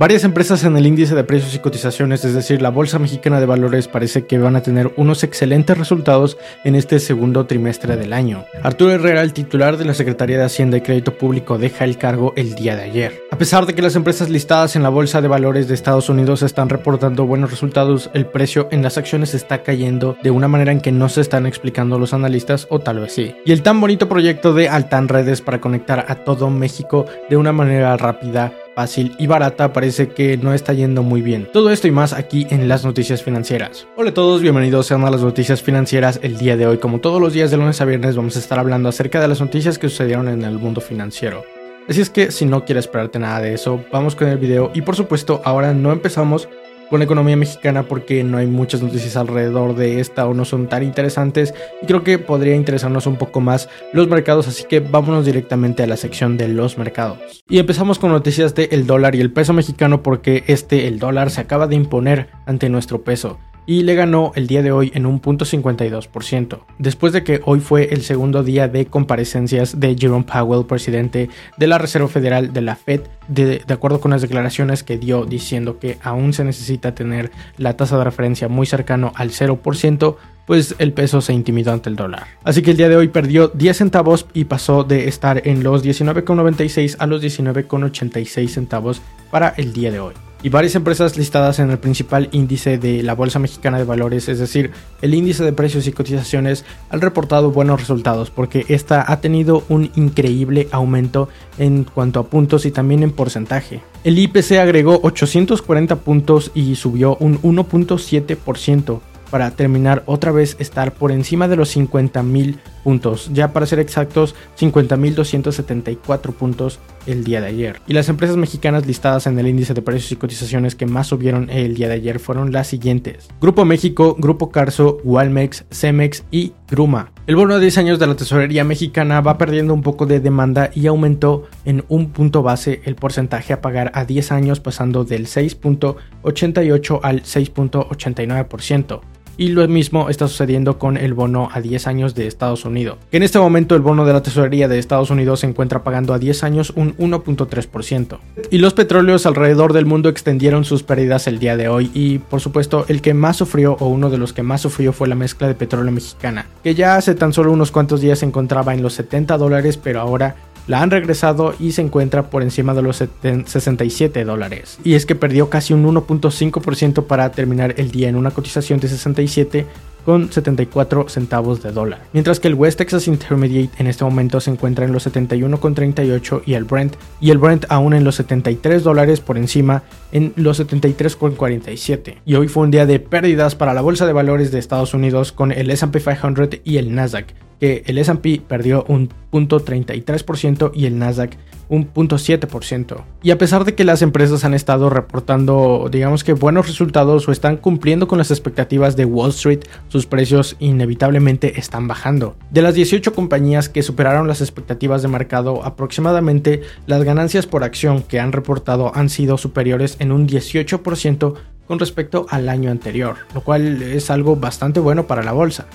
Varias empresas en el índice de precios y cotizaciones, es decir, la Bolsa Mexicana de Valores, parece que van a tener unos excelentes resultados en este segundo trimestre del año. Arturo Herrera, el titular de la Secretaría de Hacienda y Crédito Público, deja el cargo el día de ayer. A pesar de que las empresas listadas en la Bolsa de Valores de Estados Unidos están reportando buenos resultados, el precio en las acciones está cayendo de una manera en que no se están explicando los analistas, o tal vez sí. Y el tan bonito proyecto de Altan Redes para conectar a todo México de una manera rápida fácil y barata parece que no está yendo muy bien. Todo esto y más aquí en las noticias financieras. Hola a todos, bienvenidos sean a las noticias financieras el día de hoy. Como todos los días de lunes a viernes vamos a estar hablando acerca de las noticias que sucedieron en el mundo financiero. Así es que si no quieres esperarte nada de eso, vamos con el video y por supuesto ahora no empezamos con la economía mexicana porque no hay muchas noticias alrededor de esta o no son tan interesantes y creo que podría interesarnos un poco más los mercados, así que vámonos directamente a la sección de los mercados. Y empezamos con noticias del el dólar y el peso mexicano porque este, el dólar, se acaba de imponer ante nuestro peso y le ganó el día de hoy en un punto 52%, después de que hoy fue el segundo día de comparecencias de Jerome Powell, presidente de la Reserva Federal de la Fed, de, acuerdo con las declaraciones que dio diciendo que aún se necesita tener la tasa de referencia muy cercano al 0%, pues el peso se intimidó ante el dólar. Así que el día de hoy perdió 10 centavos y pasó de estar en los 19,96 a los 19,86 centavos para el día de hoy y varias empresas listadas en el principal índice de la Bolsa Mexicana de Valores, es decir, el índice de precios y cotizaciones, han reportado buenos resultados porque esta ha tenido un increíble aumento en cuanto a puntos y también en porcentaje. El IPC agregó 840 puntos y subió un 1.7% para terminar otra vez estar por encima de los 50.000 puntos, ya para ser exactos 50.274 puntos el día de ayer. Y las empresas mexicanas listadas en el índice de precios y cotizaciones que más subieron el día de ayer fueron las siguientes. Grupo México, Grupo Carso, Walmex, Cemex y Gruma. El bono de 10 años de la tesorería mexicana va perdiendo un poco de demanda y aumentó en un punto base el porcentaje a pagar a 10 años pasando del 6.88 al 6.89% y lo mismo está sucediendo con el bono a 10 años de Estados Unidos. En este momento el bono de la tesorería de Estados Unidos se encuentra pagando a 10 años un 1.3%. Y los petróleos alrededor del mundo extendieron sus pérdidas el día de hoy y por supuesto el que más sufrió o uno de los que más sufrió fue la mezcla de petróleo mexicana, que ya hace tan solo unos cuantos días se encontraba en los 70 dólares pero ahora la han regresado y se encuentra por encima de los 67 dólares. Y es que perdió casi un 1.5% para terminar el día en una cotización de 67 con 74 centavos de dólar. Mientras que el West Texas Intermediate en este momento se encuentra en los 71,38 y el Brent y el Brent aún en los 73 dólares por encima en los 73,47. Y hoy fue un día de pérdidas para la bolsa de valores de Estados Unidos con el S&P 500 y el Nasdaq, que el S&P perdió un punto 33% y el Nasdaq un punto 7%. Y a pesar de que las empresas han estado reportando, digamos que buenos resultados o están cumpliendo con las expectativas de Wall Street, sus precios inevitablemente están bajando. De las 18 compañías que superaron las expectativas de mercado, aproximadamente las ganancias por acción que han reportado han sido superiores en un 18% con respecto al año anterior, lo cual es algo bastante bueno para la bolsa.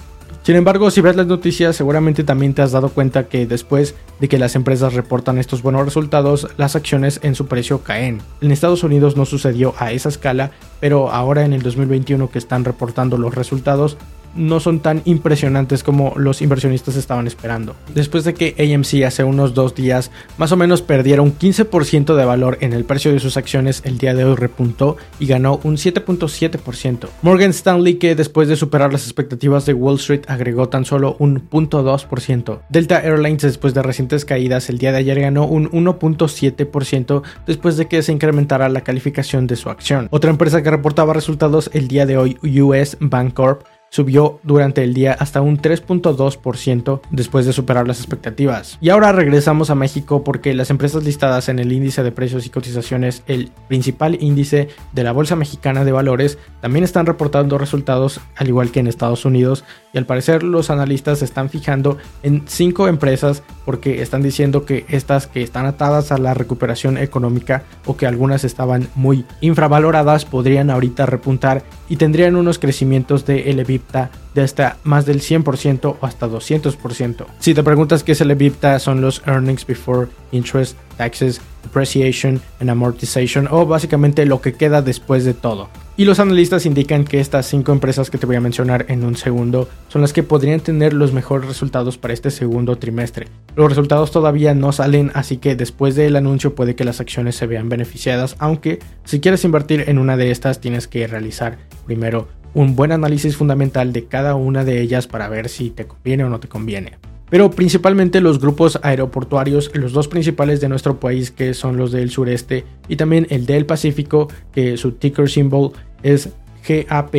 Sin embargo, si ves las noticias, seguramente también te has dado cuenta que después de que las empresas reportan estos buenos resultados, las acciones en su precio caen. En Estados Unidos no sucedió a esa escala, pero ahora en el 2021 que están reportando los resultados, no son tan impresionantes como los inversionistas estaban esperando. Después de que AMC hace unos dos días más o menos perdiera un 15% de valor en el precio de sus acciones, el día de hoy repuntó y ganó un 7.7%. Morgan Stanley que después de superar las expectativas de Wall Street agregó tan solo un 0.2%. Delta Airlines después de recientes caídas el día de ayer ganó un 1.7% después de que se incrementara la calificación de su acción. Otra empresa que reportaba resultados el día de hoy, US Bancorp, subió durante el día hasta un 3.2% después de superar las expectativas. Y ahora regresamos a México porque las empresas listadas en el índice de precios y cotizaciones, el principal índice de la Bolsa Mexicana de Valores, también están reportando resultados al igual que en Estados Unidos y al parecer los analistas se están fijando en cinco empresas porque están diciendo que estas que están atadas a la recuperación económica o que algunas estaban muy infravaloradas podrían ahorita repuntar y tendrían unos crecimientos de el EBITDA de hasta más del 100% o hasta 200%. Si te preguntas qué es el EBITDA, son los earnings before interest, taxes, depreciation and amortization o básicamente lo que queda después de todo. Y los analistas indican que estas cinco empresas que te voy a mencionar en un segundo son las que podrían tener los mejores resultados para este segundo trimestre. Los resultados todavía no salen, así que después del anuncio puede que las acciones se vean beneficiadas, aunque si quieres invertir en una de estas tienes que realizar primero un buen análisis fundamental de cada una de ellas para ver si te conviene o no te conviene pero principalmente los grupos aeroportuarios, los dos principales de nuestro país que son los del sureste y también el del Pacífico, que su ticker symbol es GAP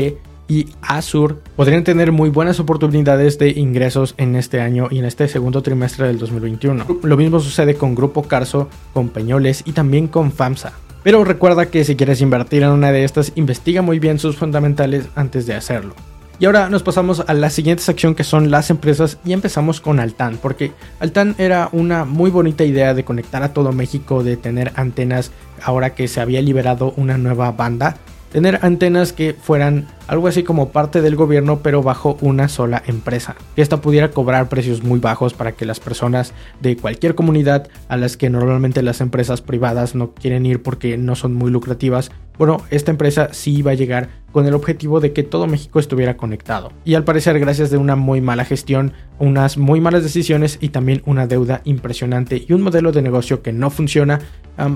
y Azur, podrían tener muy buenas oportunidades de ingresos en este año y en este segundo trimestre del 2021. Lo mismo sucede con Grupo Carso, con Peñoles y también con FAMSA. Pero recuerda que si quieres invertir en una de estas, investiga muy bien sus fundamentales antes de hacerlo. Y ahora nos pasamos a la siguiente sección que son las empresas y empezamos con Altan, porque Altan era una muy bonita idea de conectar a todo México, de tener antenas ahora que se había liberado una nueva banda, tener antenas que fueran algo así como parte del gobierno pero bajo una sola empresa, esta pudiera cobrar precios muy bajos para que las personas de cualquier comunidad a las que normalmente las empresas privadas no quieren ir porque no son muy lucrativas, bueno, esta empresa sí iba a llegar con el objetivo de que todo México estuviera conectado. Y al parecer, gracias de una muy mala gestión, unas muy malas decisiones y también una deuda impresionante y un modelo de negocio que no funciona,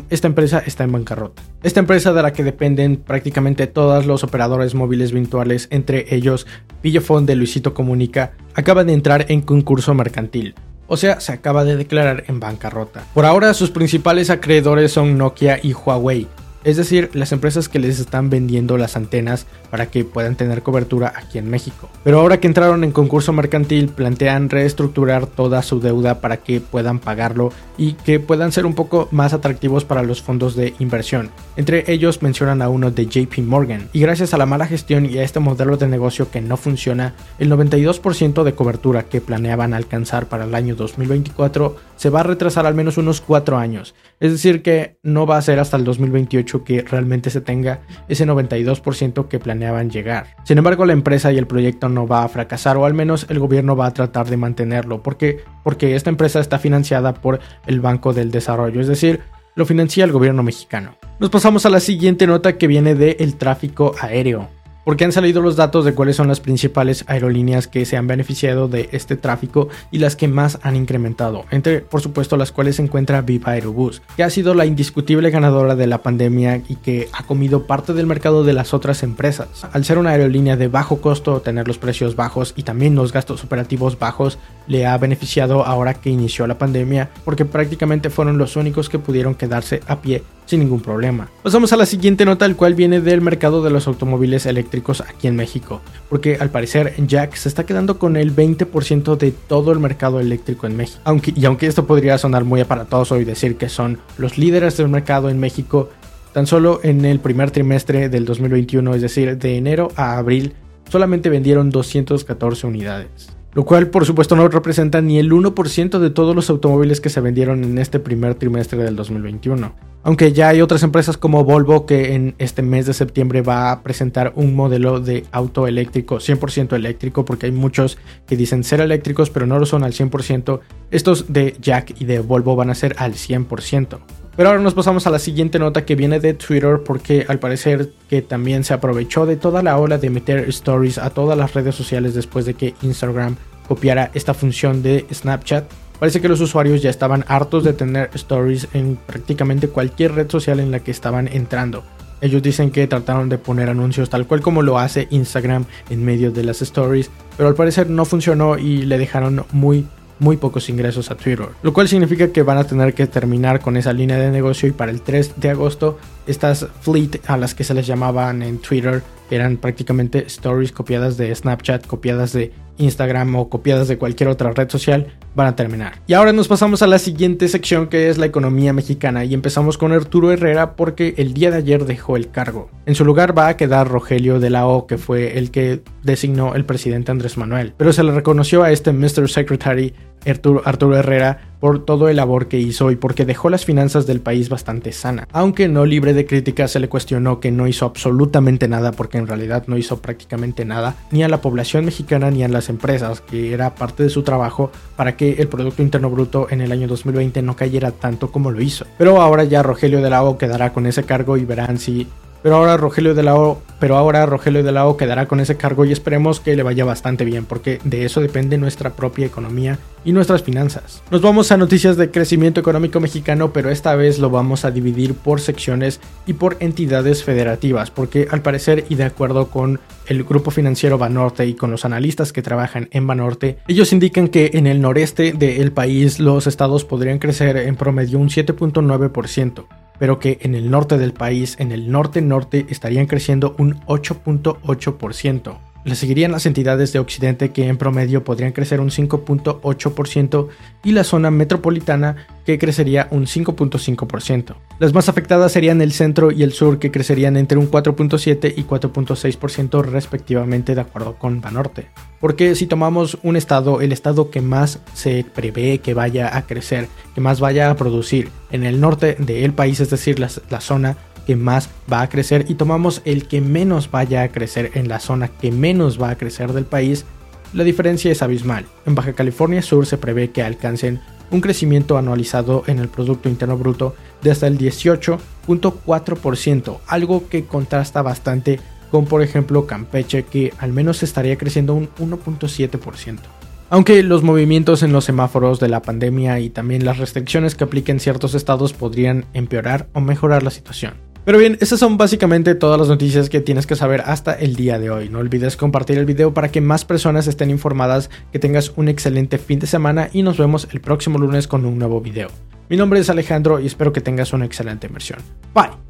esta empresa está en bancarrota. Esta empresa de la que dependen prácticamente todos los operadores móviles entre ellos Pillofón de Luisito Comunica, acaba de entrar en concurso mercantil o sea, se acaba de declarar en bancarrota. Por ahora sus principales acreedores son Nokia y Huawei, es decir, las empresas que les están vendiendo las antenas para que puedan tener cobertura aquí en México. Pero ahora que entraron en concurso mercantil, plantean reestructurar toda su deuda para que puedan pagarlo y que puedan ser un poco más atractivos para los fondos de inversión. Entre ellos mencionan a uno de JP Morgan. Y gracias a la mala gestión y a este modelo de negocio que no funciona, el 92% de cobertura que planeaban alcanzar para el año 2024 se va a retrasar al menos unos 4 años. Es decir, que no va a ser hasta el 2028 que realmente se tenga ese 92% que planeaban llegar. Sin embargo, la empresa y el proyecto no va a fracasar o al menos el gobierno va a tratar de mantenerlo. ¿Por qué? Porque esta empresa está financiada por el Banco del Desarrollo, es decir, lo financia el gobierno mexicano. Nos pasamos a la siguiente nota que viene del el tráfico aéreo porque han salido los datos de cuáles son las principales aerolíneas que se han beneficiado de este tráfico y las que más han incrementado, entre por supuesto las cuales se encuentra Viva Aerobus, que ha sido la indiscutible ganadora de la pandemia y que ha comido parte del mercado de las otras empresas. Al ser una aerolínea de bajo costo, tener los precios bajos y también los gastos operativos bajos, le ha beneficiado ahora que inició la pandemia, porque prácticamente fueron los únicos que pudieron quedarse a pie sin ningún problema. Pasamos a la siguiente nota, el cual viene del mercado de los automóviles eléctricos aquí en México, porque al parecer Jack se está quedando con el 20% de todo el mercado eléctrico en México. Aunque, y aunque esto podría sonar muy aparatoso y decir que son los líderes del mercado en México, tan solo en el primer trimestre del 2021, es decir, de enero a abril, solamente vendieron 214 unidades lo cual por supuesto no representa ni el 1% de todos los automóviles que se vendieron en este primer trimestre del 2021. Aunque ya hay otras empresas como Volvo que en este mes de septiembre va a presentar un modelo de auto eléctrico 100% eléctrico porque hay muchos que dicen ser eléctricos pero no lo son al 100%. Estos de Jack y de Volvo van a ser al 100%. Pero ahora nos pasamos a la siguiente nota que viene de Twitter porque al parecer que también se aprovechó de toda la ola de meter stories a todas las redes sociales después de que Instagram copiara esta función de Snapchat. Parece que los usuarios ya estaban hartos de tener stories en prácticamente cualquier red social en la que estaban entrando. Ellos dicen que trataron de poner anuncios tal cual como lo hace Instagram en medio de las stories, pero al parecer no funcionó y le dejaron muy muy pocos ingresos a Twitter, lo cual significa que van a tener que terminar con esa línea de negocio y para el 3 de agosto estas fleet a las que se les llamaban en Twitter eran prácticamente stories copiadas de Snapchat, copiadas de Instagram o copiadas de cualquier otra red social, van a terminar. Y ahora nos pasamos a la siguiente sección que es la economía mexicana y empezamos con Arturo Herrera porque el día de ayer dejó el cargo. En su lugar va a quedar Rogelio de la O, que fue el que designó el presidente Andrés Manuel, pero se le reconoció a este Mr. Secretary Arturo, Herrera por todo el labor que hizo y porque dejó las finanzas del país bastante sana. Aunque no libre de críticas, se le cuestionó que no hizo absolutamente nada porque en realidad no hizo prácticamente nada ni a la población mexicana ni a las empresas, que era parte de su trabajo para que el Producto Interno Bruto en el año 2020 no cayera tanto como lo hizo. Pero ahora ya Rogelio de la quedará con ese cargo y verán si pero ahora Rogelio de la O, pero ahora Rogelio quedará con ese cargo y esperemos que le vaya bastante bien, porque de eso depende nuestra propia economía y nuestras finanzas. Nos vamos a noticias de crecimiento económico mexicano, pero esta vez lo vamos a dividir por secciones y por entidades federativas, porque al parecer y de acuerdo con el grupo financiero Banorte y con los analistas que trabajan en Banorte, ellos indican que en el noreste del país los estados podrían crecer en promedio un 7.9% pero que en el norte del país, en el norte-norte, estarían creciendo un 8.8%. Le seguirían las entidades de Occidente que en promedio podrían crecer un 5.8% y la zona metropolitana que crecería un 5.5%. Las más afectadas serían el centro y el sur que crecerían entre un 4.7 y 4.6% respectivamente de acuerdo con Banorte. Porque si tomamos un estado, el estado que más se prevé que vaya a crecer, que más vaya a producir en el norte del país, es decir, la, la zona que más va a crecer y tomamos el que menos vaya a crecer en la zona que menos va a crecer del país, la diferencia es abismal. En Baja California Sur se prevé que alcancen un crecimiento anualizado en el Producto Interno Bruto de hasta el 18.4%, algo que contrasta bastante con por ejemplo Campeche que al menos estaría creciendo un 1.7%. Aunque los movimientos en los semáforos de la pandemia y también las restricciones que apliquen ciertos estados podrían empeorar o mejorar la situación. Pero bien, esas son básicamente todas las noticias que tienes que saber hasta el día de hoy. No olvides compartir el video para que más personas estén informadas, que tengas un excelente fin de semana y nos vemos el próximo lunes con un nuevo video. Mi nombre es Alejandro y espero que tengas una excelente inversión. Bye.